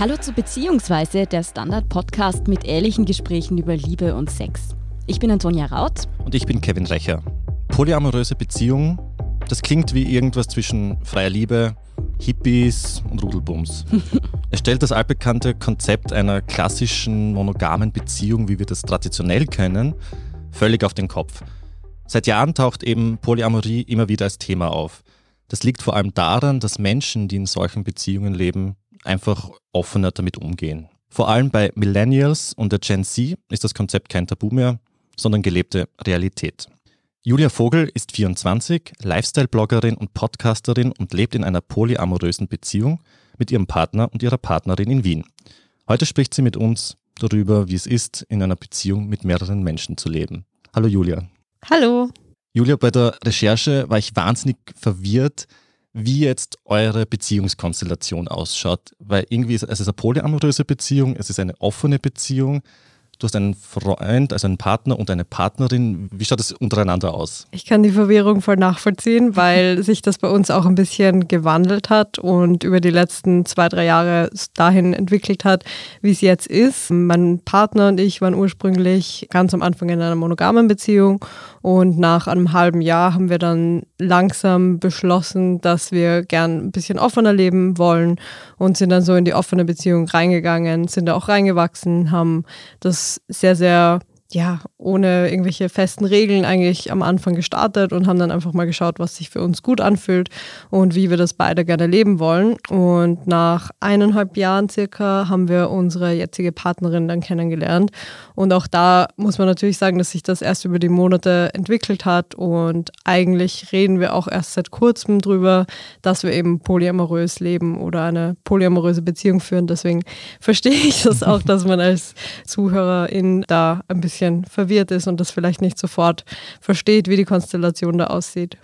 Hallo zu Beziehungsweise, der Standard-Podcast mit ehrlichen Gesprächen über Liebe und Sex. Ich bin Antonia Raut. Und ich bin Kevin Recher. Polyamoröse Beziehung, das klingt wie irgendwas zwischen freier Liebe, Hippies und Rudelbums. es stellt das altbekannte Konzept einer klassischen monogamen Beziehung, wie wir das traditionell kennen, völlig auf den Kopf. Seit Jahren taucht eben Polyamorie immer wieder als Thema auf. Das liegt vor allem daran, dass Menschen, die in solchen Beziehungen leben, einfach offener damit umgehen. Vor allem bei Millennials und der Gen Z ist das Konzept kein Tabu mehr, sondern gelebte Realität. Julia Vogel ist 24, Lifestyle-Bloggerin und Podcasterin und lebt in einer polyamorösen Beziehung mit ihrem Partner und ihrer Partnerin in Wien. Heute spricht sie mit uns darüber, wie es ist, in einer Beziehung mit mehreren Menschen zu leben. Hallo Julia. Hallo. Julia, bei der Recherche war ich wahnsinnig verwirrt, wie jetzt eure Beziehungskonstellation ausschaut. Weil irgendwie ist es eine polyamoröse Beziehung, es ist eine offene Beziehung. Du hast einen Freund, also einen Partner und eine Partnerin. Wie schaut es untereinander aus? Ich kann die Verwirrung voll nachvollziehen, weil sich das bei uns auch ein bisschen gewandelt hat und über die letzten zwei, drei Jahre dahin entwickelt hat, wie es jetzt ist. Mein Partner und ich waren ursprünglich ganz am Anfang in einer monogamen Beziehung und nach einem halben Jahr haben wir dann langsam beschlossen, dass wir gern ein bisschen offener leben wollen und sind dann so in die offene Beziehung reingegangen, sind da auch reingewachsen, haben das sehr, sehr ja, ohne irgendwelche festen Regeln eigentlich am Anfang gestartet und haben dann einfach mal geschaut, was sich für uns gut anfühlt und wie wir das beide gerne leben wollen. Und nach eineinhalb Jahren circa haben wir unsere jetzige Partnerin dann kennengelernt. Und auch da muss man natürlich sagen, dass sich das erst über die Monate entwickelt hat. Und eigentlich reden wir auch erst seit kurzem drüber, dass wir eben polyamorös leben oder eine polyamoröse Beziehung führen. Deswegen verstehe ich das auch, dass man als Zuhörerin da ein bisschen bisschen verwirrt ist und das vielleicht nicht sofort versteht, wie die Konstellation da aussieht.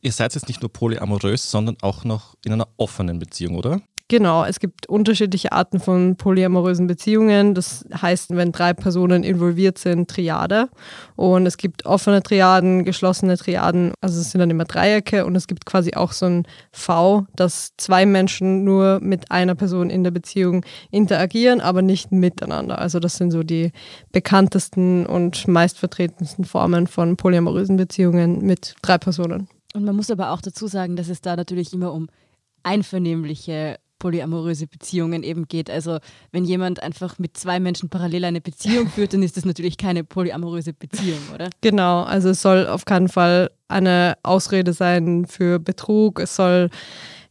Ihr seid jetzt nicht nur polyamorös, sondern auch noch in einer offenen Beziehung, oder? Genau, es gibt unterschiedliche Arten von polyamorösen Beziehungen. Das heißt, wenn drei Personen involviert sind, Triade. Und es gibt offene Triaden, geschlossene Triaden, also es sind dann immer Dreiecke. Und es gibt quasi auch so ein V, dass zwei Menschen nur mit einer Person in der Beziehung interagieren, aber nicht miteinander. Also das sind so die bekanntesten und meistvertretensten Formen von polyamorösen Beziehungen mit drei Personen. Und man muss aber auch dazu sagen, dass es da natürlich immer um einvernehmliche polyamoröse Beziehungen eben geht. Also wenn jemand einfach mit zwei Menschen parallel eine Beziehung führt, dann ist das natürlich keine polyamoröse Beziehung, oder? Genau, also es soll auf keinen Fall eine Ausrede sein für Betrug. Es soll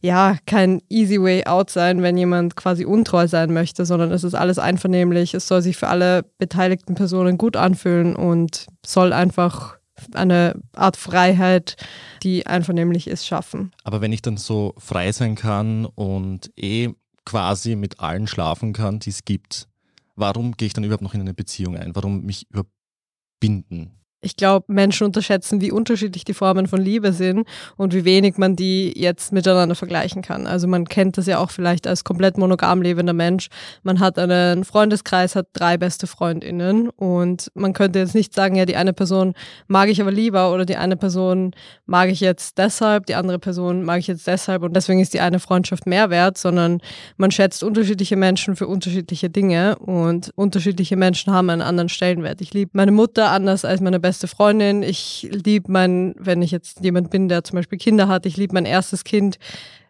ja kein easy way out sein, wenn jemand quasi untreu sein möchte, sondern es ist alles einvernehmlich. Es soll sich für alle beteiligten Personen gut anfühlen und soll einfach eine Art Freiheit, die einvernehmlich ist, schaffen. Aber wenn ich dann so frei sein kann und eh quasi mit allen schlafen kann, die es gibt, warum gehe ich dann überhaupt noch in eine Beziehung ein? Warum mich überbinden? Ich glaube, Menschen unterschätzen, wie unterschiedlich die Formen von Liebe sind und wie wenig man die jetzt miteinander vergleichen kann. Also man kennt das ja auch vielleicht als komplett monogam lebender Mensch. Man hat einen Freundeskreis, hat drei beste Freundinnen und man könnte jetzt nicht sagen, ja, die eine Person mag ich aber lieber oder die eine Person mag ich jetzt deshalb, die andere Person mag ich jetzt deshalb und deswegen ist die eine Freundschaft mehr wert, sondern man schätzt unterschiedliche Menschen für unterschiedliche Dinge und unterschiedliche Menschen haben einen anderen Stellenwert. Ich liebe meine Mutter anders als meine beste beste Freundin. Ich liebe mein, wenn ich jetzt jemand bin, der zum Beispiel Kinder hat, ich liebe mein erstes Kind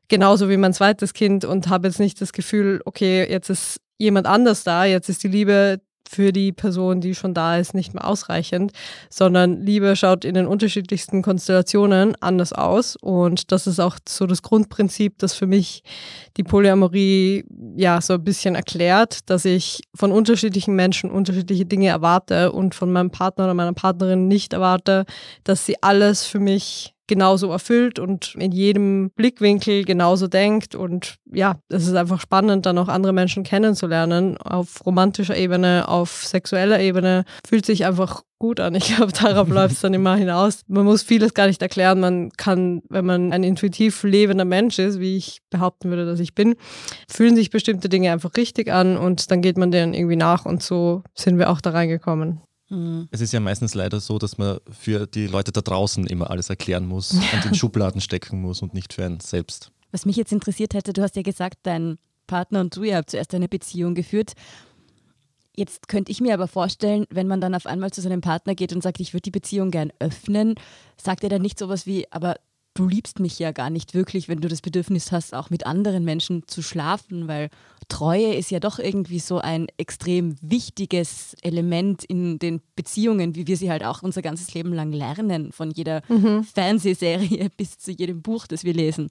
genauso wie mein zweites Kind und habe jetzt nicht das Gefühl, okay, jetzt ist jemand anders da, jetzt ist die Liebe für die Person, die schon da ist, nicht mehr ausreichend, sondern Liebe schaut in den unterschiedlichsten Konstellationen anders aus. Und das ist auch so das Grundprinzip, das für mich die Polyamorie ja so ein bisschen erklärt, dass ich von unterschiedlichen Menschen unterschiedliche Dinge erwarte und von meinem Partner oder meiner Partnerin nicht erwarte, dass sie alles für mich genauso erfüllt und in jedem Blickwinkel genauso denkt. Und ja, es ist einfach spannend, dann auch andere Menschen kennenzulernen. Auf romantischer Ebene, auf sexueller Ebene. Fühlt sich einfach gut an. Ich glaube, darauf läuft es dann immer hinaus. Man muss vieles gar nicht erklären. Man kann, wenn man ein intuitiv lebender Mensch ist, wie ich behaupten würde, dass ich bin, fühlen sich bestimmte Dinge einfach richtig an und dann geht man denen irgendwie nach und so sind wir auch da reingekommen. Mhm. Es ist ja meistens leider so, dass man für die Leute da draußen immer alles erklären muss und in Schubladen stecken muss und nicht für einen selbst. Was mich jetzt interessiert hätte, du hast ja gesagt, dein Partner und du, ihr habt zuerst eine Beziehung geführt. Jetzt könnte ich mir aber vorstellen, wenn man dann auf einmal zu seinem Partner geht und sagt, ich würde die Beziehung gern öffnen, sagt er dann nicht sowas wie, aber du liebst mich ja gar nicht wirklich, wenn du das Bedürfnis hast, auch mit anderen Menschen zu schlafen, weil Treue ist ja doch irgendwie so ein extrem wichtiges Element in den Beziehungen, wie wir sie halt auch unser ganzes Leben lang lernen, von jeder mhm. Fernsehserie bis zu jedem Buch, das wir lesen.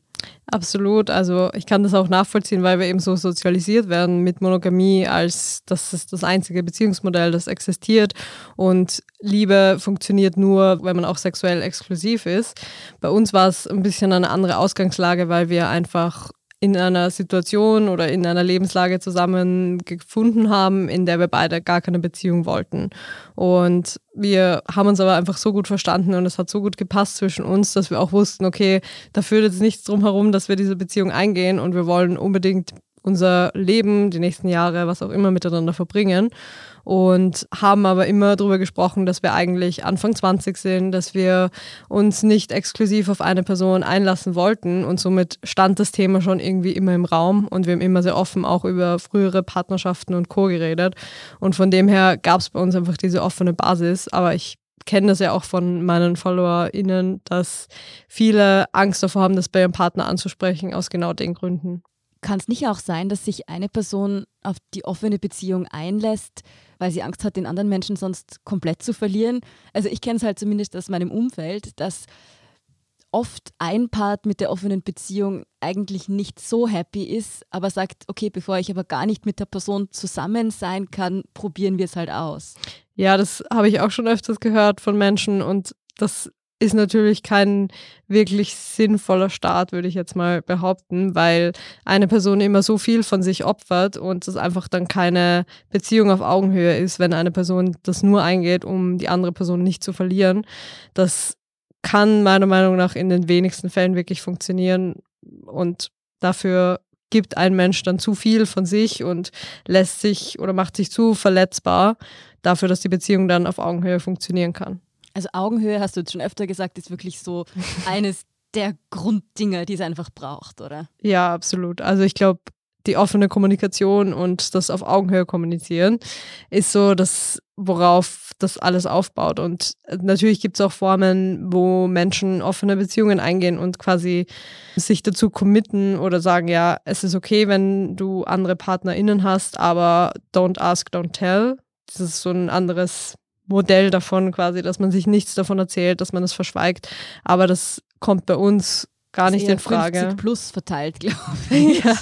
Absolut, also ich kann das auch nachvollziehen, weil wir eben so sozialisiert werden mit Monogamie, als das ist das einzige Beziehungsmodell, das existiert und Liebe funktioniert nur, wenn man auch sexuell exklusiv ist. Bei uns war es ein bisschen eine andere Ausgangslage, weil wir einfach in einer Situation oder in einer Lebenslage zusammengefunden haben, in der wir beide gar keine Beziehung wollten. Und wir haben uns aber einfach so gut verstanden und es hat so gut gepasst zwischen uns, dass wir auch wussten, okay, da führt jetzt nichts drum herum, dass wir diese Beziehung eingehen und wir wollen unbedingt unser Leben, die nächsten Jahre, was auch immer miteinander verbringen. Und haben aber immer darüber gesprochen, dass wir eigentlich Anfang 20 sind, dass wir uns nicht exklusiv auf eine Person einlassen wollten. Und somit stand das Thema schon irgendwie immer im Raum. Und wir haben immer sehr offen auch über frühere Partnerschaften und Co. geredet. Und von dem her gab es bei uns einfach diese offene Basis, aber ich kenne das ja auch von meinen FollowerInnen, dass viele Angst davor haben, das bei ihrem Partner anzusprechen, aus genau den Gründen. Kann es nicht auch sein, dass sich eine Person auf die offene Beziehung einlässt, weil sie Angst hat, den anderen Menschen sonst komplett zu verlieren. Also ich kenne es halt zumindest aus meinem Umfeld, dass oft ein Part mit der offenen Beziehung eigentlich nicht so happy ist, aber sagt, okay, bevor ich aber gar nicht mit der Person zusammen sein kann, probieren wir es halt aus. Ja, das habe ich auch schon öfters gehört von Menschen und das ist natürlich kein wirklich sinnvoller Start, würde ich jetzt mal behaupten, weil eine Person immer so viel von sich opfert und es einfach dann keine Beziehung auf Augenhöhe ist, wenn eine Person das nur eingeht, um die andere Person nicht zu verlieren. Das kann meiner Meinung nach in den wenigsten Fällen wirklich funktionieren und dafür gibt ein Mensch dann zu viel von sich und lässt sich oder macht sich zu verletzbar dafür, dass die Beziehung dann auf Augenhöhe funktionieren kann. Also Augenhöhe, hast du jetzt schon öfter gesagt, ist wirklich so eines der Grunddinger, die es einfach braucht, oder? Ja, absolut. Also ich glaube, die offene Kommunikation und das auf Augenhöhe kommunizieren ist so das, worauf das alles aufbaut. Und natürlich gibt es auch Formen, wo Menschen offene Beziehungen eingehen und quasi sich dazu committen oder sagen, ja, es ist okay, wenn du andere PartnerInnen hast, aber don't ask, don't tell. Das ist so ein anderes Modell davon quasi, dass man sich nichts davon erzählt, dass man es verschweigt. Aber das kommt bei uns gar nicht in Frage. 50 plus verteilt, glaube ich. ja,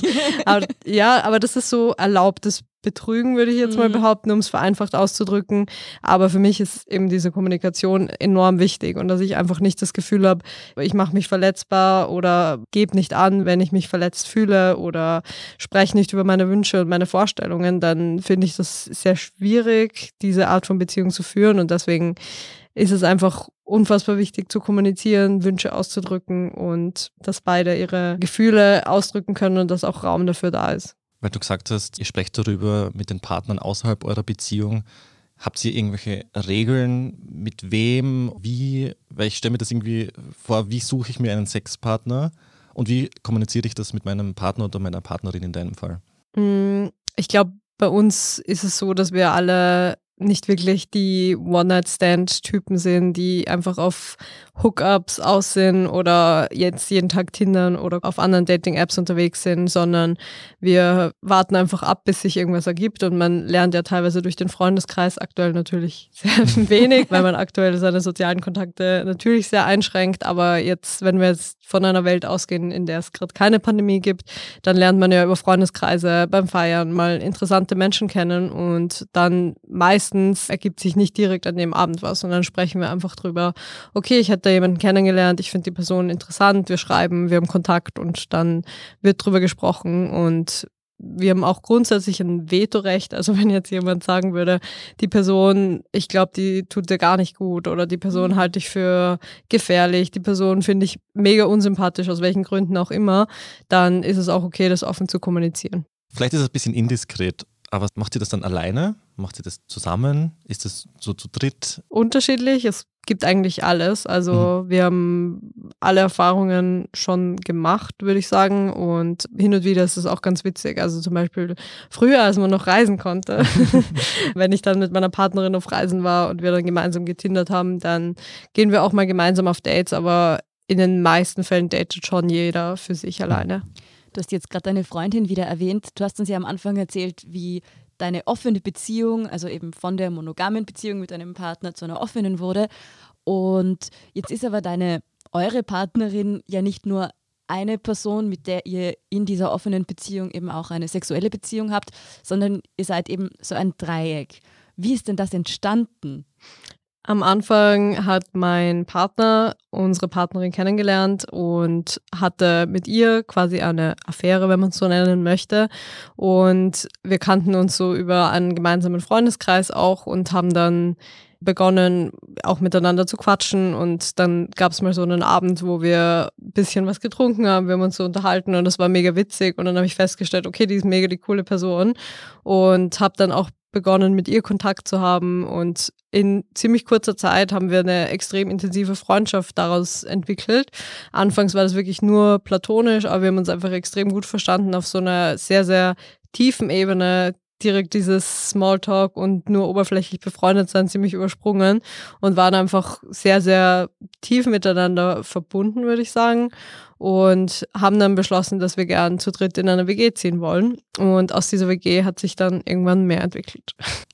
aber, ja, aber das ist so erlaubtes Betrügen, würde ich jetzt mhm. mal behaupten, um es vereinfacht auszudrücken. Aber für mich ist eben diese Kommunikation enorm wichtig und dass ich einfach nicht das Gefühl habe, ich mache mich verletzbar oder gebe nicht an, wenn ich mich verletzt fühle oder spreche nicht über meine Wünsche und meine Vorstellungen, dann finde ich das sehr schwierig, diese Art von Beziehung zu führen und deswegen ist es einfach unfassbar wichtig zu kommunizieren, Wünsche auszudrücken und dass beide ihre Gefühle ausdrücken können und dass auch Raum dafür da ist. Weil du gesagt hast, ihr sprecht darüber mit den Partnern außerhalb eurer Beziehung. Habt ihr irgendwelche Regeln, mit wem, wie? Weil ich stelle mir das irgendwie vor, wie suche ich mir einen Sexpartner und wie kommuniziere ich das mit meinem Partner oder meiner Partnerin in deinem Fall? Mm, ich glaube, bei uns ist es so, dass wir alle nicht wirklich die One-Night-Stand-Typen sind, die einfach auf Hookups aus sind oder jetzt jeden Tag Tindern oder auf anderen Dating-Apps unterwegs sind, sondern wir warten einfach ab, bis sich irgendwas ergibt. Und man lernt ja teilweise durch den Freundeskreis aktuell natürlich sehr wenig, weil man aktuell seine sozialen Kontakte natürlich sehr einschränkt, aber jetzt, wenn wir jetzt von einer Welt ausgehen, in der es gerade keine Pandemie gibt, dann lernt man ja über Freundeskreise beim Feiern mal interessante Menschen kennen und dann meist meistens ergibt sich nicht direkt an dem Abend was und dann sprechen wir einfach drüber, okay, ich hätte da jemanden kennengelernt, ich finde die Person interessant, wir schreiben, wir haben Kontakt und dann wird drüber gesprochen und wir haben auch grundsätzlich ein Vetorecht. Also wenn jetzt jemand sagen würde, die Person, ich glaube, die tut dir gar nicht gut oder die Person mhm. halte ich für gefährlich, die Person finde ich mega unsympathisch, aus welchen Gründen auch immer, dann ist es auch okay, das offen zu kommunizieren. Vielleicht ist es ein bisschen indiskret, aber macht ihr das dann alleine? Macht ihr das zusammen? Ist das so zu dritt? Unterschiedlich. Es gibt eigentlich alles. Also mhm. wir haben alle Erfahrungen schon gemacht, würde ich sagen. Und hin und wieder ist es auch ganz witzig. Also zum Beispiel früher, als man noch reisen konnte, wenn ich dann mit meiner Partnerin auf Reisen war und wir dann gemeinsam getindert haben, dann gehen wir auch mal gemeinsam auf Dates. Aber in den meisten Fällen datet schon jeder für sich alleine. Du hast jetzt gerade deine Freundin wieder erwähnt. Du hast uns ja am Anfang erzählt, wie deine offene Beziehung, also eben von der monogamen Beziehung mit deinem Partner zu einer offenen wurde. Und jetzt ist aber deine, eure Partnerin ja nicht nur eine Person, mit der ihr in dieser offenen Beziehung eben auch eine sexuelle Beziehung habt, sondern ihr seid eben so ein Dreieck. Wie ist denn das entstanden? Am Anfang hat mein Partner unsere Partnerin kennengelernt und hatte mit ihr quasi eine Affäre, wenn man es so nennen möchte. Und wir kannten uns so über einen gemeinsamen Freundeskreis auch und haben dann begonnen, auch miteinander zu quatschen. Und dann gab es mal so einen Abend, wo wir ein bisschen was getrunken haben, wir haben uns so unterhalten und das war mega witzig. Und dann habe ich festgestellt, okay, die ist mega die coole Person. Und habe dann auch begonnen, mit ihr Kontakt zu haben. Und in ziemlich kurzer Zeit haben wir eine extrem intensive Freundschaft daraus entwickelt. Anfangs war das wirklich nur platonisch, aber wir haben uns einfach extrem gut verstanden auf so einer sehr, sehr tiefen Ebene, direkt dieses Smalltalk und nur oberflächlich befreundet sein ziemlich übersprungen und waren einfach sehr, sehr tief miteinander verbunden, würde ich sagen. Und haben dann beschlossen, dass wir gern zu dritt in eine WG ziehen wollen. Und aus dieser WG hat sich dann irgendwann mehr entwickelt.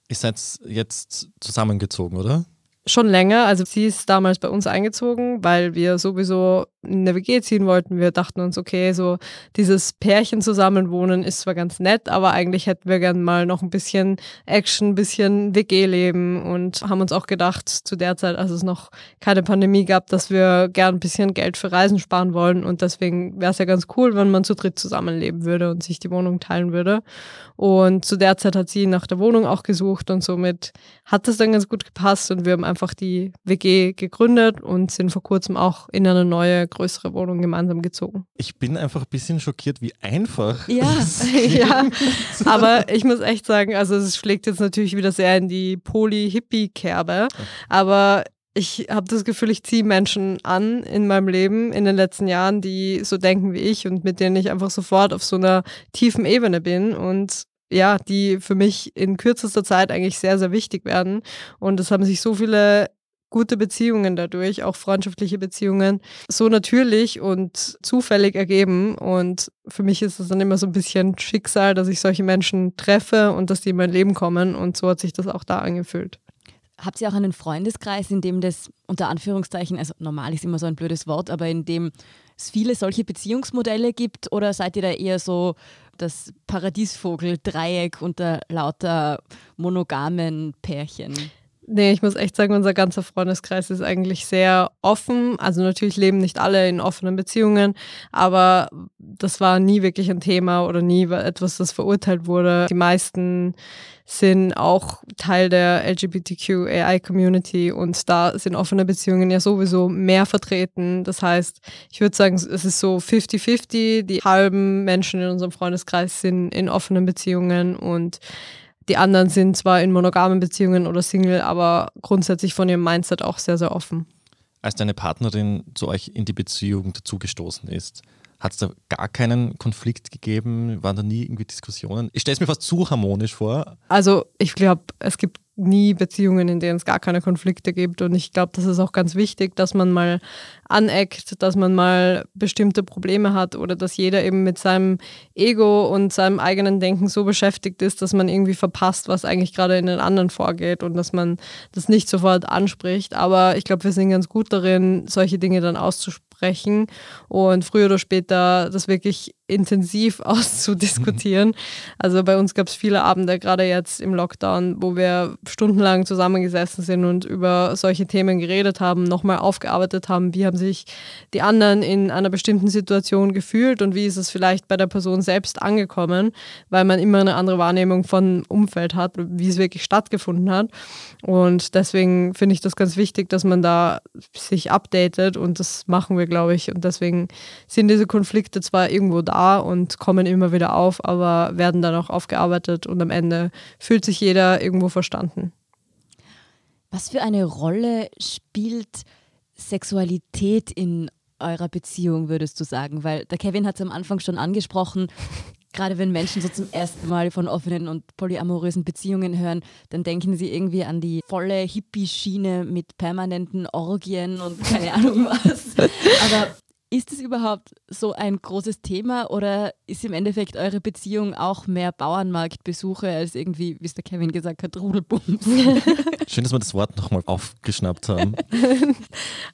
Ihr seid jetzt zusammengezogen, oder? Schon länger. Also sie ist damals bei uns eingezogen, weil wir sowieso in der WG ziehen wollten. Wir dachten uns, okay, so dieses Pärchen zusammenwohnen ist zwar ganz nett, aber eigentlich hätten wir gern mal noch ein bisschen Action, ein bisschen WG-Leben und haben uns auch gedacht, zu der Zeit, als es noch keine Pandemie gab, dass wir gern ein bisschen Geld für Reisen sparen wollen und deswegen wäre es ja ganz cool, wenn man zu dritt zusammenleben würde und sich die Wohnung teilen würde. Und zu der Zeit hat sie nach der Wohnung auch gesucht und somit hat es dann ganz gut gepasst und wir haben einfach die WG gegründet und sind vor kurzem auch in eine neue größere Wohnung gemeinsam gezogen. Ich bin einfach ein bisschen schockiert, wie einfach. Ja, ja. aber ich muss echt sagen, also es schlägt jetzt natürlich wieder sehr in die Poly-Hippie-Kerbe, aber ich habe das Gefühl, ich ziehe Menschen an in meinem Leben in den letzten Jahren, die so denken wie ich und mit denen ich einfach sofort auf so einer tiefen Ebene bin und ja, die für mich in kürzester Zeit eigentlich sehr, sehr wichtig werden. Und es haben sich so viele gute Beziehungen dadurch, auch freundschaftliche Beziehungen, so natürlich und zufällig ergeben. Und für mich ist es dann immer so ein bisschen Schicksal, dass ich solche Menschen treffe und dass die in mein Leben kommen. Und so hat sich das auch da angefühlt. Habt ihr auch einen Freundeskreis, in dem das unter Anführungszeichen, also normal ist immer so ein blödes Wort, aber in dem es viele solche Beziehungsmodelle gibt? Oder seid ihr da eher so das Paradiesvogel-Dreieck unter lauter monogamen Pärchen? Nee, ich muss echt sagen, unser ganzer Freundeskreis ist eigentlich sehr offen. Also natürlich leben nicht alle in offenen Beziehungen, aber das war nie wirklich ein Thema oder nie etwas, das verurteilt wurde. Die meisten sind auch Teil der LGBTQAI-Community und da sind offene Beziehungen ja sowieso mehr vertreten. Das heißt, ich würde sagen, es ist so 50-50. Die halben Menschen in unserem Freundeskreis sind in offenen Beziehungen und die anderen sind zwar in monogamen Beziehungen oder Single, aber grundsätzlich von ihrem Mindset auch sehr, sehr offen. Als deine Partnerin zu euch in die Beziehung dazugestoßen ist, hat es da gar keinen Konflikt gegeben? Waren da nie irgendwie Diskussionen? Ich stelle es mir fast zu harmonisch vor. Also ich glaube, es gibt nie Beziehungen, in denen es gar keine Konflikte gibt. Und ich glaube, das ist auch ganz wichtig, dass man mal aneckt, dass man mal bestimmte Probleme hat oder dass jeder eben mit seinem Ego und seinem eigenen Denken so beschäftigt ist, dass man irgendwie verpasst, was eigentlich gerade in den anderen vorgeht und dass man das nicht sofort anspricht. Aber ich glaube, wir sind ganz gut darin, solche Dinge dann auszusprechen und früher oder später das wirklich intensiv auszudiskutieren. Also bei uns gab es viele Abende, gerade jetzt im Lockdown, wo wir stundenlang zusammengesessen sind und über solche Themen geredet haben, nochmal aufgearbeitet haben, wie haben sich die anderen in einer bestimmten Situation gefühlt und wie ist es vielleicht bei der Person selbst angekommen, weil man immer eine andere Wahrnehmung von Umfeld hat, wie es wirklich stattgefunden hat. Und deswegen finde ich das ganz wichtig, dass man da sich updatet und das machen wir, glaube ich. Und deswegen sind diese Konflikte zwar irgendwo da, und kommen immer wieder auf, aber werden dann auch aufgearbeitet und am Ende fühlt sich jeder irgendwo verstanden. Was für eine Rolle spielt Sexualität in eurer Beziehung, würdest du sagen? Weil der Kevin hat es am Anfang schon angesprochen, gerade wenn Menschen so zum ersten Mal von offenen und polyamorösen Beziehungen hören, dann denken sie irgendwie an die volle Hippie-Schiene mit permanenten Orgien und keine Ahnung was. Aber ist es überhaupt so ein großes Thema oder ist im Endeffekt eure Beziehung auch mehr Bauernmarktbesuche als irgendwie, wie es der Kevin gesagt hat, Rudelbums? Schön, dass wir das Wort nochmal aufgeschnappt haben.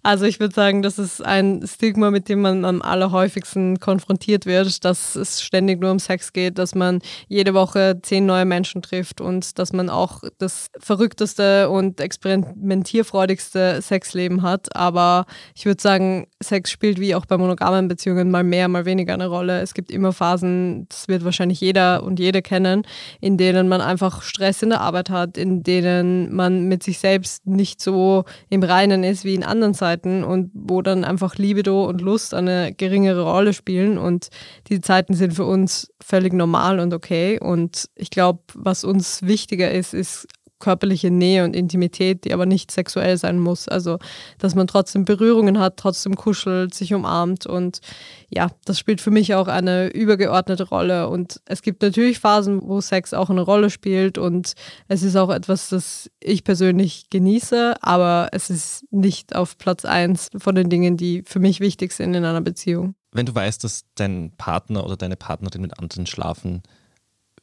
Also ich würde sagen, das ist ein Stigma, mit dem man am allerhäufigsten konfrontiert wird, dass es ständig nur um Sex geht, dass man jede Woche zehn neue Menschen trifft und dass man auch das verrückteste und experimentierfreudigste Sexleben hat. Aber ich würde sagen, Sex spielt wie auch bei monogamen Beziehungen mal mehr, mal weniger eine Rolle. Es gibt immer Phasen, das wird wahrscheinlich jeder und jede kennen, in denen man einfach Stress in der Arbeit hat, in denen man mit sich selbst nicht so im Reinen ist wie in anderen Zeiten und wo dann einfach Libido und Lust eine geringere Rolle spielen. Und die Zeiten sind für uns völlig normal und okay. Und ich glaube, was uns wichtiger ist, ist körperliche Nähe und Intimität, die aber nicht sexuell sein muss. Also, dass man trotzdem Berührungen hat, trotzdem kuschelt, sich umarmt und ja, das spielt für mich auch eine übergeordnete Rolle. Und es gibt natürlich Phasen, wo Sex auch eine Rolle spielt und es ist auch etwas, das ich persönlich genieße, aber es ist nicht auf Platz eins von den Dingen, die für mich wichtig sind in einer Beziehung. Wenn du weißt, dass dein Partner oder deine Partnerin mit anderen schlafen,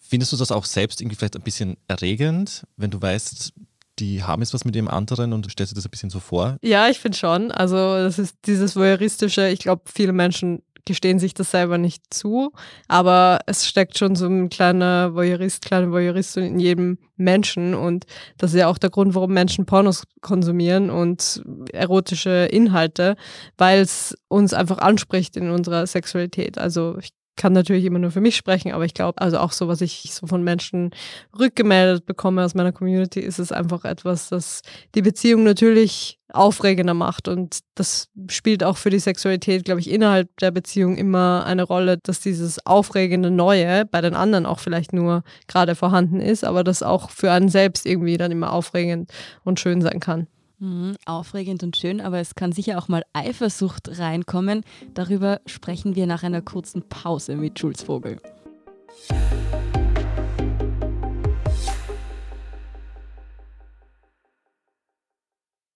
Findest du das auch selbst irgendwie vielleicht ein bisschen erregend, wenn du weißt, die haben jetzt was mit dem anderen und du stellst dir das ein bisschen so vor? Ja, ich finde schon. Also das ist dieses voyeuristische, ich glaube, viele Menschen gestehen sich das selber nicht zu, aber es steckt schon so ein kleiner Voyeurist, kleine Voyeuristin in jedem Menschen und das ist ja auch der Grund, warum Menschen Pornos konsumieren und erotische Inhalte, weil es uns einfach anspricht in unserer Sexualität. Also ich kann natürlich immer nur für mich sprechen, aber ich glaube, also auch so, was ich so von Menschen rückgemeldet bekomme aus meiner Community, ist es einfach etwas, das die Beziehung natürlich aufregender macht. Und das spielt auch für die Sexualität, glaube ich, innerhalb der Beziehung immer eine Rolle, dass dieses aufregende Neue bei den anderen auch vielleicht nur gerade vorhanden ist, aber das auch für einen selbst irgendwie dann immer aufregend und schön sein kann. Mhm, aufregend und schön, aber es kann sicher auch mal Eifersucht reinkommen. Darüber sprechen wir nach einer kurzen Pause mit Jules Vogel.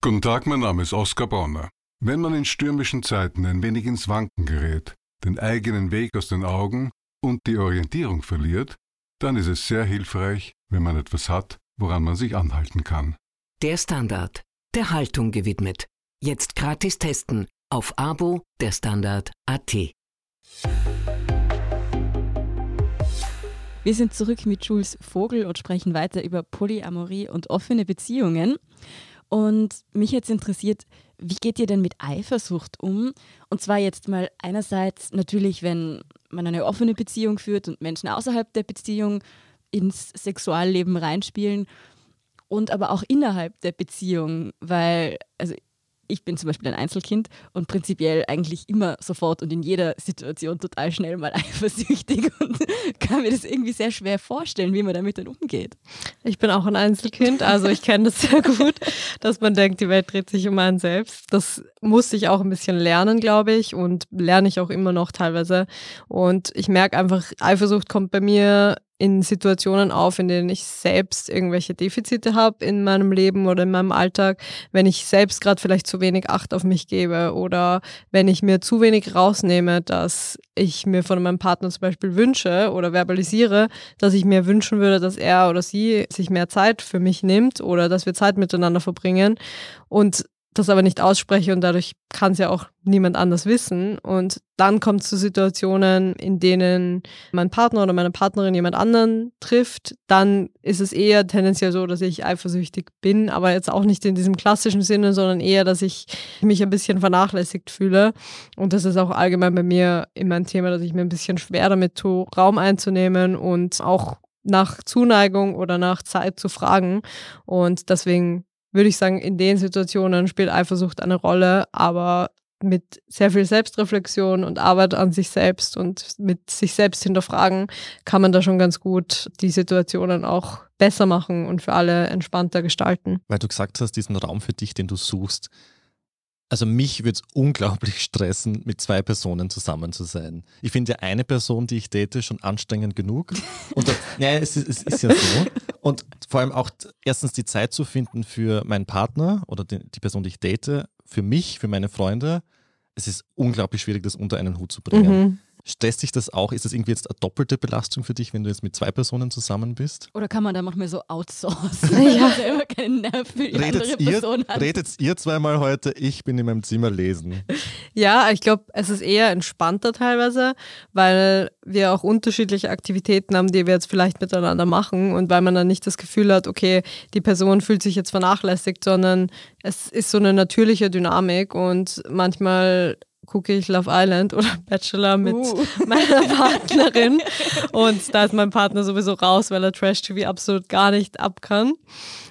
Guten Tag, mein Name ist Oskar Bronner. Wenn man in stürmischen Zeiten ein wenig ins Wanken gerät, den eigenen Weg aus den Augen und die Orientierung verliert, dann ist es sehr hilfreich, wenn man etwas hat, woran man sich anhalten kann. Der Standard der Haltung gewidmet. Jetzt gratis testen auf Abo der Standard AT. Wir sind zurück mit Jules Vogel und sprechen weiter über Polyamorie und offene Beziehungen. Und mich jetzt interessiert, wie geht ihr denn mit Eifersucht um? Und zwar jetzt mal einerseits natürlich, wenn man eine offene Beziehung führt und Menschen außerhalb der Beziehung ins Sexualleben reinspielen und aber auch innerhalb der Beziehung, weil, also ich bin zum Beispiel ein Einzelkind und prinzipiell eigentlich immer sofort und in jeder Situation total schnell mal eifersüchtig und kann mir das irgendwie sehr schwer vorstellen, wie man damit dann umgeht. Ich bin auch ein Einzelkind, also ich kenne das sehr gut, dass man denkt, die Welt dreht sich um einen selbst. Das musste ich auch ein bisschen lernen, glaube ich, und lerne ich auch immer noch teilweise. Und ich merke einfach, Eifersucht kommt bei mir in Situationen auf, in denen ich selbst irgendwelche Defizite habe in meinem Leben oder in meinem Alltag, wenn ich selbst gerade vielleicht zu wenig Acht auf mich gebe oder wenn ich mir zu wenig rausnehme, dass ich mir von meinem Partner zum Beispiel wünsche oder verbalisiere, dass ich mir wünschen würde, dass er oder sie sich mehr Zeit für mich nimmt oder dass wir Zeit miteinander verbringen. Und das aber nicht ausspreche und dadurch kann es ja auch niemand anders wissen. Und dann kommt es zu Situationen, in denen mein Partner oder meine Partnerin jemand anderen trifft. Dann ist es eher tendenziell so, dass ich eifersüchtig bin, aber jetzt auch nicht in diesem klassischen Sinne, sondern eher, dass ich mich ein bisschen vernachlässigt fühle. Und das ist auch allgemein bei mir immer ein Thema, dass ich mir ein bisschen schwer damit tue, Raum einzunehmen und auch nach Zuneigung oder nach Zeit zu fragen. Und deswegen würde ich sagen, in den Situationen spielt Eifersucht eine Rolle, aber mit sehr viel Selbstreflexion und Arbeit an sich selbst und mit sich selbst hinterfragen, kann man da schon ganz gut die Situationen auch besser machen und für alle entspannter gestalten. Weil du gesagt hast, diesen Raum für dich, den du suchst. Also mich würde es unglaublich stressen, mit zwei Personen zusammen zu sein. Ich finde ja eine Person, die ich date, schon anstrengend genug. Und das, ja, es ist, es ist ja so. Und vor allem auch erstens die Zeit zu finden für meinen Partner oder die, die Person, die ich date, für mich, für meine Freunde. Es ist unglaublich schwierig, das unter einen Hut zu bringen. Mhm. Stresst dich das auch? Ist das irgendwie jetzt eine doppelte Belastung für dich, wenn du jetzt mit zwei Personen zusammen bist? Oder kann man da manchmal so outsourcen, man selber keinen Nerv für die andere Redet ihr, Person hat? redet ihr zweimal heute? Ich bin in meinem Zimmer lesen. Ja, ich glaube, es ist eher entspannter teilweise, weil wir auch unterschiedliche Aktivitäten haben, die wir jetzt vielleicht miteinander machen und weil man dann nicht das Gefühl hat, okay, die Person fühlt sich jetzt vernachlässigt, sondern es ist so eine natürliche Dynamik und manchmal gucke ich Love Island oder Bachelor mit Uh. meiner Partnerin und da ist mein Partner sowieso raus, weil er Trash-TV absolut gar nicht ab kann.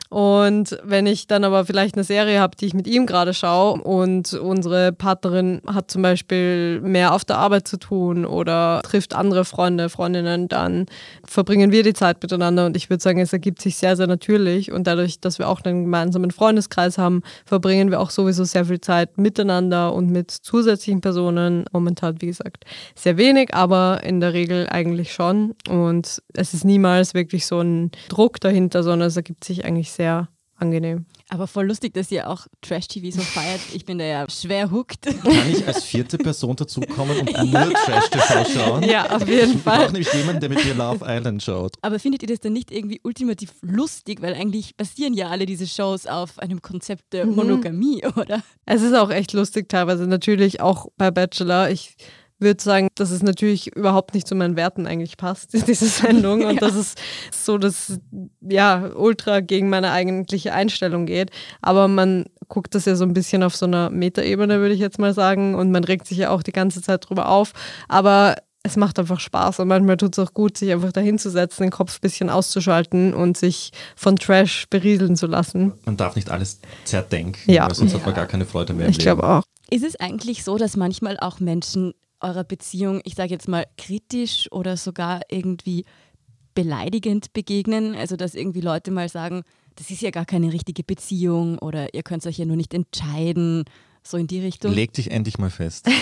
Und wenn ich dann aber vielleicht eine Serie habe, die ich mit ihm gerade schaue und unsere Partnerin hat zum Beispiel mehr auf der Arbeit zu tun oder trifft andere Freunde, Freundinnen, dann verbringen wir die Zeit miteinander und ich würde sagen, es ergibt sich sehr, sehr natürlich und dadurch, dass wir auch einen gemeinsamen Freundeskreis haben, verbringen wir auch sowieso sehr viel Zeit miteinander und mit zusätzlichen Personen. Momentan, wie gesagt, sehr wenig, aber in der Regel eigentlich schon und es ist niemals wirklich so ein Druck dahinter, sondern es ergibt sich eigentlich sehr angenehm. Aber voll lustig, dass ihr auch Trash-TV so feiert. Ich bin da ja schwer hooked. Kann ich als vierte Person dazukommen und nur Trash-TV schauen? Ja, auf jeden Ich brauche Fall. nämlich jemanden, der mit mir Love Island schaut. Aber findet ihr das dann nicht irgendwie ultimativ lustig? Weil eigentlich basieren ja alle diese Shows auf einem Konzept der Monogamie, oder? Es ist auch echt lustig teilweise. Natürlich auch bei Bachelor. Ich würde sagen, dass es natürlich überhaupt nicht zu meinen Werten eigentlich passt, diese Sendung. Und dass es so das, ja, ultra gegen meine eigentliche Einstellung geht. Aber man guckt das ja so ein bisschen auf so einer Metaebene, würde ich jetzt mal sagen. Und man regt sich ja auch die ganze Zeit drüber auf. Aber es macht einfach Spaß und manchmal tut es auch gut, sich einfach dahinzusetzen, den Kopf ein bisschen auszuschalten und sich von Trash berieseln zu lassen. Man darf nicht alles zerdenken, Ja. weil sonst hat man gar keine Freude mehr im Ich glaube auch. Ist es eigentlich so, dass manchmal auch Menschen eurer Beziehung, ich sage jetzt mal, kritisch oder sogar irgendwie beleidigend begegnen? Also, dass irgendwie Leute mal sagen, das ist ja gar keine richtige Beziehung oder ihr könnt euch ja nur nicht entscheiden, so in die Richtung. Leg dich endlich mal fest.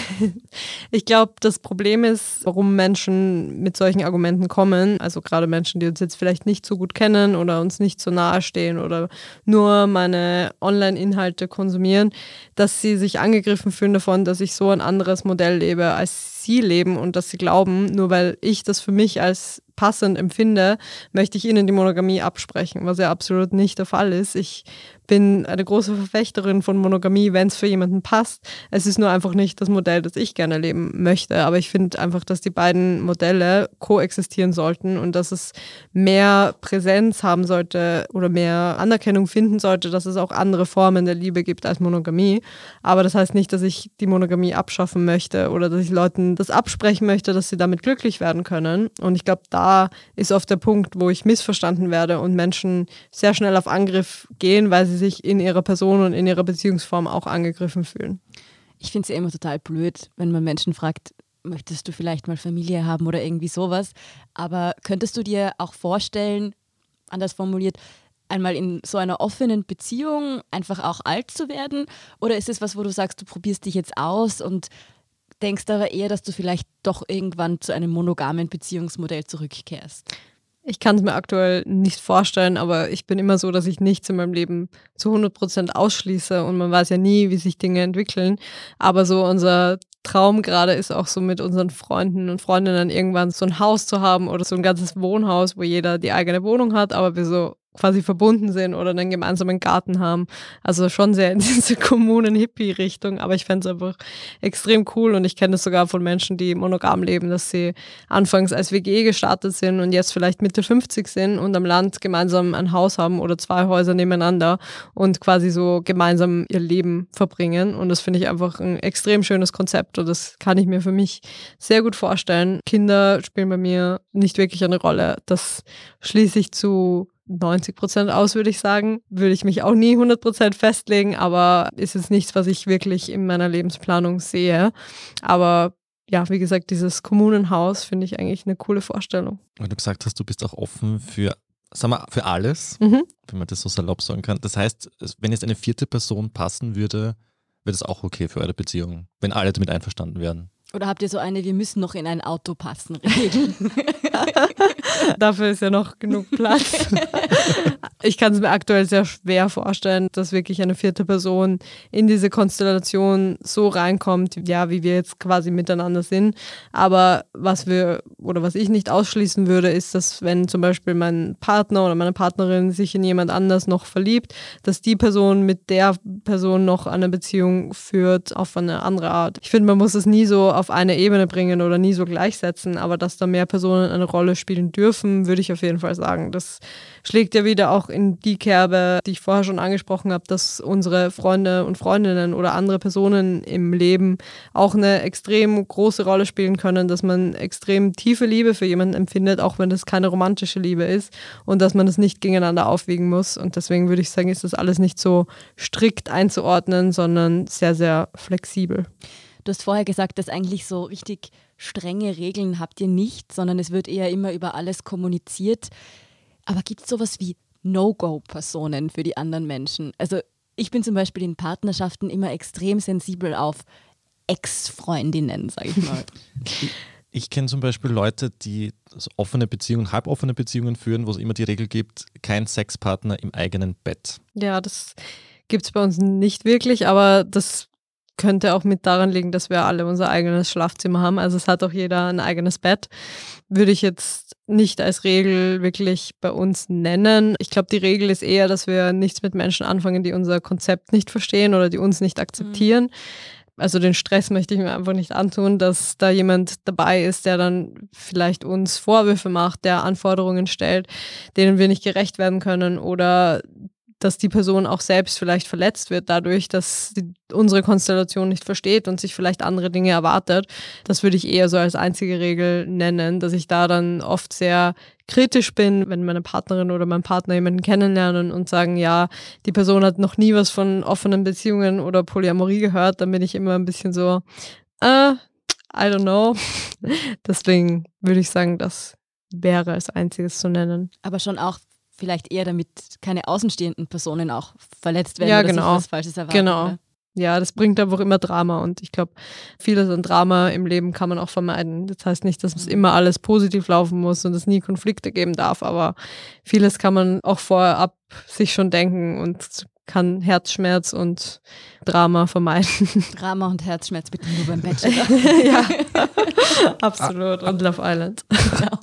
Ich glaube, das Problem ist, warum Menschen mit solchen Argumenten kommen, also gerade Menschen, die uns jetzt vielleicht nicht so gut kennen oder uns nicht so nahe stehen oder nur meine Online-Inhalte konsumieren, dass sie sich angegriffen fühlen davon, dass ich so ein anderes Modell lebe, als sie leben und dass sie glauben, nur weil ich das für mich als passend empfinde, möchte ich ihnen die Monogamie absprechen, was ja absolut nicht der Fall ist. Ich bin eine große Verfechterin von Monogamie, wenn es für jemanden passt. Es ist nur einfach nicht das Modell, das ich gerne leben möchte. Aber ich finde einfach, dass die beiden Modelle koexistieren sollten und dass es mehr Präsenz haben sollte oder mehr Anerkennung finden sollte, dass es auch andere Formen der Liebe gibt als Monogamie. Aber das heißt nicht, dass ich die Monogamie abschaffen möchte oder dass ich Leuten das absprechen möchte, dass sie damit glücklich werden können. Und ich glaube, da ist oft der Punkt, wo ich missverstanden werde und Menschen sehr schnell auf Angriff gehen, weil sie sich in ihrer Person und in ihrer Beziehungsform auch angegriffen fühlen. Ich finde es ja immer total blöd, wenn man Menschen fragt, möchtest du vielleicht mal Familie haben oder irgendwie sowas. Aber könntest du dir auch vorstellen, anders formuliert, einmal in so einer offenen Beziehung einfach auch alt zu werden? Oder ist es was, wo du sagst, du probierst dich jetzt aus und denkst aber eher, dass du vielleicht doch irgendwann zu einem monogamen Beziehungsmodell zurückkehrst? Ich kann es mir aktuell nicht vorstellen, aber ich bin immer so, dass ich nichts in meinem Leben zu 100% ausschließe und man weiß ja nie, wie sich Dinge entwickeln. Aber so unser Traum gerade ist auch so mit unseren Freunden und Freundinnen irgendwann so ein Haus zu haben oder so ein ganzes Wohnhaus, wo jeder die eigene Wohnung hat, aber wir so quasi verbunden sind oder einen gemeinsamen Garten haben. Also schon sehr in diese Kommunen-Hippie-Richtung, aber ich fände es einfach extrem cool und ich kenne es sogar von Menschen, die monogam leben, dass sie anfangs als WG gestartet sind und jetzt vielleicht Mitte 50 sind und am Land gemeinsam ein Haus haben oder zwei Häuser nebeneinander und quasi so gemeinsam ihr Leben verbringen. Und das finde ich einfach ein extrem schönes Konzept und das kann ich mir für mich sehr gut vorstellen. Kinder spielen bei mir nicht wirklich eine Rolle. Das schließe ich zu 90 Prozent aus, würde ich sagen. Würde ich mich auch nie 100 Prozent festlegen, aber ist jetzt nichts, was ich wirklich in meiner Lebensplanung sehe. Aber ja, wie gesagt, dieses Kommunenhaus finde ich eigentlich eine coole Vorstellung. Weil du gesagt hast, du bist auch offen für, sag mal, für alles, Mhm. wenn man das so salopp sagen kann. Das heißt, wenn jetzt eine vierte Person passen würde, wäre das auch okay für eure Beziehung, wenn alle damit einverstanden wären. Oder habt ihr so eine, wir müssen noch in ein Auto passen, Regel? Dafür ist ja noch genug Platz. ich kann es mir aktuell sehr schwer vorstellen, dass wirklich eine vierte Person in diese Konstellation so reinkommt, ja, wie wir jetzt quasi miteinander sind. Aber was wir oder was ich nicht ausschließen würde, ist, dass wenn zum Beispiel mein Partner oder meine Partnerin sich in jemand anders noch verliebt, dass die Person mit der Person noch eine Beziehung führt auf eine andere Art. Ich finde, man muss es nie so auf eine Ebene bringen oder nie so gleichsetzen, aber dass da mehr Personen eine Rolle spielen dürfen, würde ich auf jeden Fall sagen. Das schlägt ja wieder auch in die Kerbe, die ich vorher schon angesprochen habe, dass unsere Freunde und Freundinnen oder andere Personen im Leben auch eine extrem große Rolle spielen können, dass man extrem tiefe Liebe für jemanden empfindet, auch wenn das keine romantische Liebe ist und dass man das nicht gegeneinander aufwiegen muss. Und deswegen würde ich sagen, ist das alles nicht so strikt einzuordnen, sondern sehr, sehr flexibel. Du hast vorher gesagt, dass eigentlich so richtig strenge Regeln habt ihr nicht, sondern es wird eher immer über alles kommuniziert. Aber gibt es sowas wie No-Go-Personen für die anderen Menschen? Also ich bin zum Beispiel in Partnerschaften immer extrem sensibel auf Ex-Freundinnen, sage ich mal. Ich kenne zum Beispiel Leute, die so offene Beziehungen, halboffene Beziehungen führen, wo es immer die Regel gibt, kein Sexpartner im eigenen Bett. Ja, das gibt es bei uns nicht wirklich, aber das könnte auch mit daran liegen, dass wir alle unser eigenes Schlafzimmer haben. Also es hat auch jeder ein eigenes Bett. Würde ich jetzt nicht als Regel wirklich bei uns nennen. Ich glaube, die Regel ist eher, dass wir nichts mit Menschen anfangen, die unser Konzept nicht verstehen oder die uns nicht akzeptieren. Also den Stress möchte ich mir einfach nicht antun, dass da jemand dabei ist, der dann vielleicht uns Vorwürfe macht, der Anforderungen stellt, denen wir nicht gerecht werden können oder dass die Person auch selbst vielleicht verletzt wird dadurch, dass sie unsere Konstellation nicht versteht und sich vielleicht andere Dinge erwartet. Das würde ich eher so als einzige Regel nennen, dass ich da dann oft sehr kritisch bin, wenn meine Partnerin oder mein Partner jemanden kennenlernen und sagen, ja, die Person hat noch nie was von offenen Beziehungen oder Polyamorie gehört, dann bin ich immer ein bisschen so, äh, I don't know. Deswegen würde ich sagen, das wäre als einziges zu nennen. Aber schon auch vielleicht eher, damit keine außenstehenden Personen auch verletzt werden Ja, oder genau. was Falsches erwarten. Genau. ne? Ja, das bringt einfach immer Drama und ich glaube, vieles an Drama im Leben kann man auch vermeiden. Das heißt nicht, dass es immer alles positiv laufen muss und es nie Konflikte geben darf, aber vieles kann man auch vorab sich schon denken und kann Herzschmerz und Drama vermeiden. Drama und Herzschmerz bitte nur beim Bachelor. ja, absolut. Und Love Island. genau.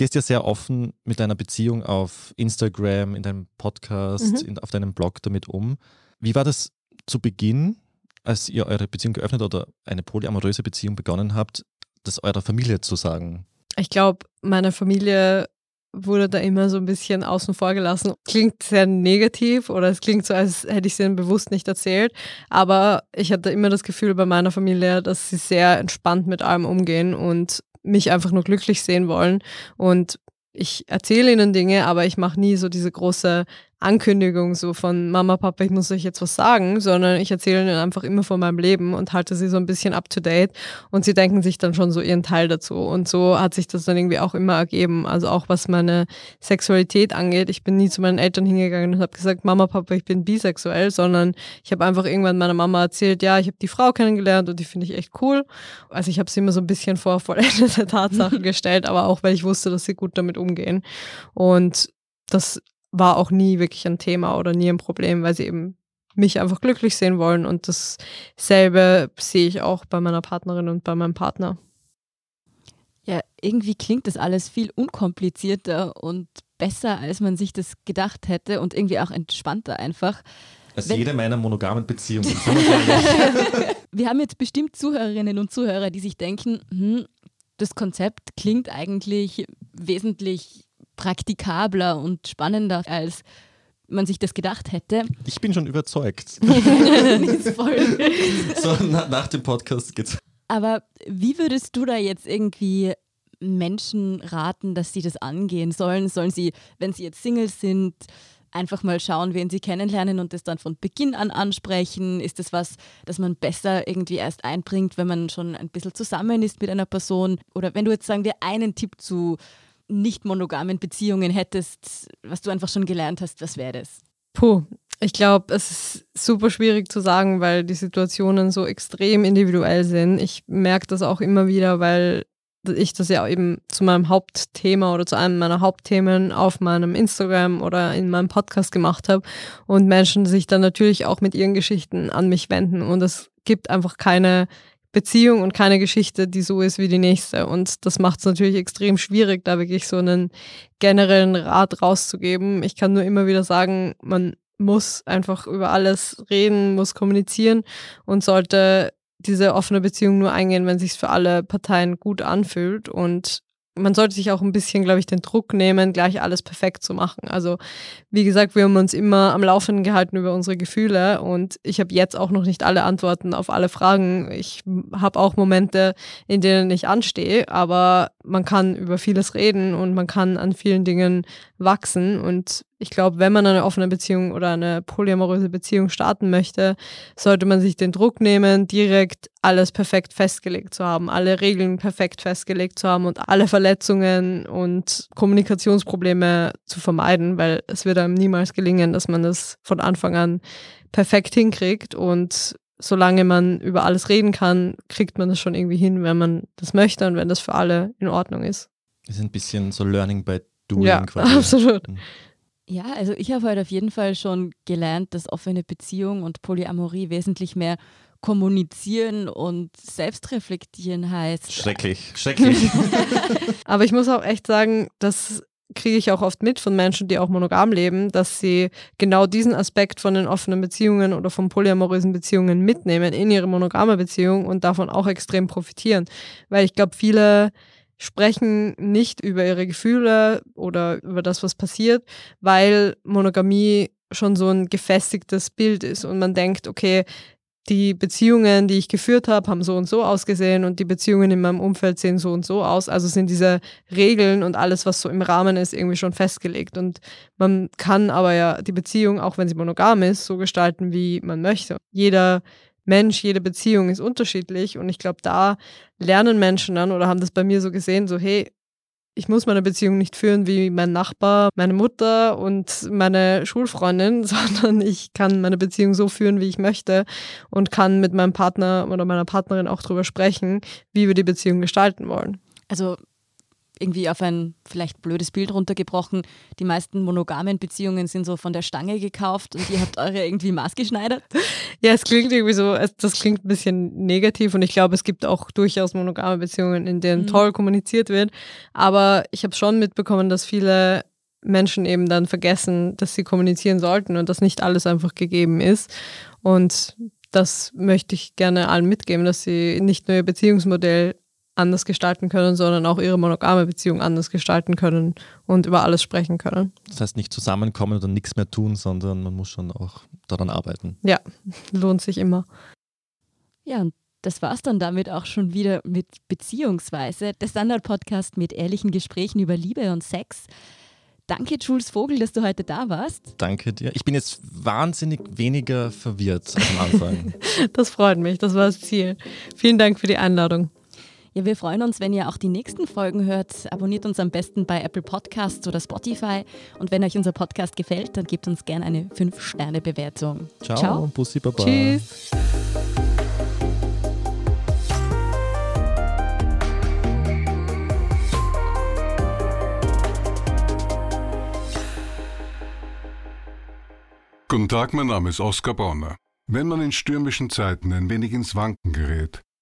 Du gehst ja sehr offen mit deiner Beziehung auf Instagram, in deinem Podcast, Mhm. in, auf deinem Blog damit um. Wie war das zu Beginn, als ihr eure Beziehung geöffnet oder eine polyamoröse Beziehung begonnen habt, das eurer Familie zu sagen? Ich glaube, meine Familie wurde da immer so ein bisschen außen vor gelassen. Klingt sehr negativ oder es klingt so, als hätte ich es ihnen bewusst nicht erzählt. Aber ich hatte immer das Gefühl bei meiner Familie, dass sie sehr entspannt mit allem umgehen und mich einfach nur glücklich sehen wollen. Und ich erzähle ihnen Dinge, aber ich mache nie so diese große Ankündigung so von Mama, Papa, ich muss euch jetzt was sagen, sondern ich erzähle ihnen einfach immer von meinem Leben und halte sie so ein bisschen up to date und sie denken sich dann schon so ihren Teil dazu. Und so hat sich das dann irgendwie auch immer ergeben. Also auch was meine Sexualität angeht. Ich bin nie zu meinen Eltern hingegangen und habe gesagt, Mama, Papa, ich bin bisexuell, sondern ich habe einfach irgendwann meiner Mama erzählt, ja, ich habe die Frau kennengelernt und die finde ich echt cool. Also ich habe sie immer so ein bisschen vor vollendete Tatsachen gestellt, aber auch, weil ich wusste, dass sie gut damit umgehen. Und das war auch nie wirklich ein Thema oder nie ein Problem, weil sie eben mich einfach glücklich sehen wollen. Und dasselbe sehe ich auch bei meiner Partnerin und bei meinem Partner. Ja, irgendwie klingt das alles viel unkomplizierter und besser, als man sich das gedacht hätte und irgendwie auch entspannter einfach. Als Wenn- jede meiner monogamen Beziehungen. Wir haben jetzt bestimmt Zuhörerinnen und Zuhörer, die sich denken, hm, das Konzept klingt eigentlich wesentlich praktikabler und spannender, als man sich das gedacht hätte. ich bin schon überzeugt. So, na, nach dem Podcast geht's. Aber wie würdest du da jetzt irgendwie Menschen raten, dass sie das angehen sollen? Sollen sie, wenn sie jetzt Single sind, einfach mal schauen, wen sie kennenlernen und das dann von Beginn an ansprechen? Ist das was, das man besser irgendwie erst einbringt, wenn man schon ein bisschen zusammen ist mit einer Person? Oder wenn du jetzt sagen wir einen Tipp zu nicht monogamen Beziehungen hättest, was du einfach schon gelernt hast, was wäre das? Puh, ich glaube, es ist super schwierig zu sagen, weil die Situationen so extrem individuell sind. Ich merke das auch immer wieder, weil ich das ja eben zu meinem Hauptthema oder zu einem meiner Hauptthemen auf meinem Instagram oder in meinem Podcast gemacht habe und Menschen sich dann natürlich auch mit ihren Geschichten an mich wenden und es gibt einfach keine Beziehung und keine Geschichte, die so ist wie die nächste und das macht es natürlich extrem schwierig, da wirklich so einen generellen Rat rauszugeben. Ich kann nur immer wieder sagen, man muss einfach über alles reden, muss kommunizieren und sollte diese offene Beziehung nur eingehen, wenn sich für alle Parteien gut anfühlt und man sollte sich auch ein bisschen, glaube ich, den Druck nehmen, gleich alles perfekt zu machen. Also, wie gesagt, wir haben uns immer am Laufenden gehalten über unsere Gefühle und ich habe jetzt auch noch nicht alle Antworten auf alle Fragen. Ich habe auch Momente, in denen ich anstehe, aber man kann über vieles reden und man kann an vielen Dingen wachsen und ich glaube, wenn man eine offene Beziehung oder eine polyamoröse Beziehung starten möchte, sollte man sich den Druck nehmen, direkt alles perfekt festgelegt zu haben, alle Regeln perfekt festgelegt zu haben und alle Verletzungen und Kommunikationsprobleme zu vermeiden, weil es wird einem niemals gelingen, dass man das von Anfang an perfekt hinkriegt und solange man über alles reden kann, kriegt man das schon irgendwie hin, wenn man das möchte und wenn das für alle in Ordnung ist. Das ist ein bisschen so Learning by Doing ja, quasi. absolut. Mhm. Ja, also ich habe heute auf jeden Fall schon gelernt, dass offene Beziehung und Polyamorie wesentlich mehr kommunizieren und selbstreflektieren heißt. Schrecklich, schrecklich. Aber ich muss auch echt sagen, das kriege ich auch oft mit von Menschen, die auch monogam leben, dass sie genau diesen Aspekt von den offenen Beziehungen oder von polyamorösen Beziehungen mitnehmen in ihre monogame Beziehung und davon auch extrem profitieren. Weil ich glaube, viele sprechen nicht über ihre Gefühle oder über das, was passiert, weil Monogamie schon so ein gefestigtes Bild ist und man denkt, okay, die Beziehungen, die ich geführt habe, haben so und so ausgesehen und die Beziehungen in meinem Umfeld sehen so und so aus. Also sind diese Regeln und alles, was so im Rahmen ist, irgendwie schon festgelegt. Und man kann aber ja die Beziehung, auch wenn sie monogam ist, so gestalten, wie man möchte. Jeder Mensch, jede Beziehung ist unterschiedlich und ich glaube, da lernen Menschen dann oder haben das bei mir so gesehen, so hey, ich muss meine Beziehung nicht führen wie mein Nachbar, meine Mutter und meine Schulfreundin, sondern ich kann meine Beziehung so führen, wie ich möchte und kann mit meinem Partner oder meiner Partnerin auch darüber sprechen, wie wir die Beziehung gestalten wollen. Also irgendwie auf ein vielleicht blödes Bild runtergebrochen, die meisten monogamen Beziehungen sind so von der Stange gekauft und ihr habt eure irgendwie maßgeschneidert? Ja, es klingt irgendwie so, das klingt ein bisschen negativ und ich glaube, es gibt auch durchaus monogame Beziehungen, in denen mhm. toll kommuniziert wird. Aber ich habe schon mitbekommen, dass viele Menschen eben dann vergessen, dass sie kommunizieren sollten und dass nicht alles einfach gegeben ist. Und das möchte ich gerne allen mitgeben, dass sie nicht nur ihr Beziehungsmodell anders gestalten können, sondern auch ihre monogame Beziehung anders gestalten können und über alles sprechen können. Das heißt nicht zusammenkommen oder nichts mehr tun, sondern man muss schon auch daran arbeiten. Ja, lohnt sich immer. Ja, und das war es dann damit auch schon wieder mit Beziehungsweise, der Standard-Podcast mit ehrlichen Gesprächen über Liebe und Sex. Danke, Jules Vogel, dass du heute da warst. Danke dir. Ich bin jetzt wahnsinnig weniger verwirrt als am Anfang. das freut mich, das war das Ziel. Vielen Dank für die Einladung. Ja, wir freuen uns, wenn ihr auch die nächsten Folgen hört. Abonniert uns am besten bei Apple Podcasts oder Spotify. Und wenn euch unser Podcast gefällt, dann gebt uns gerne eine 5-Sterne-Bewertung. Ciao, Ciao. Bussi Baba. Tschüss. Guten Tag, mein Name ist Oskar Bonner. Wenn man in stürmischen Zeiten ein wenig ins Wanken gerät,